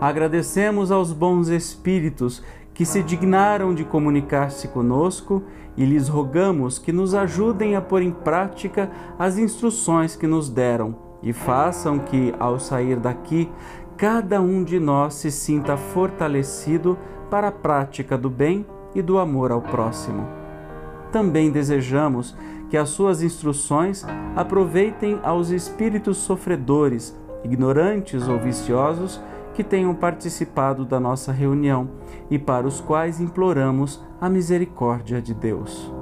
Agradecemos aos bons espíritos que se dignaram de comunicar-se conosco e lhes rogamos que nos ajudem a pôr em prática as instruções que nos deram e façam que, ao sair daqui, cada um de nós se sinta fortalecido para a prática do bem e do amor ao próximo. Também desejamos que as suas instruções aproveitem aos espíritos sofredores, ignorantes ou viciosos que tenham participado da nossa reunião e para os quais imploramos a misericórdia de Deus.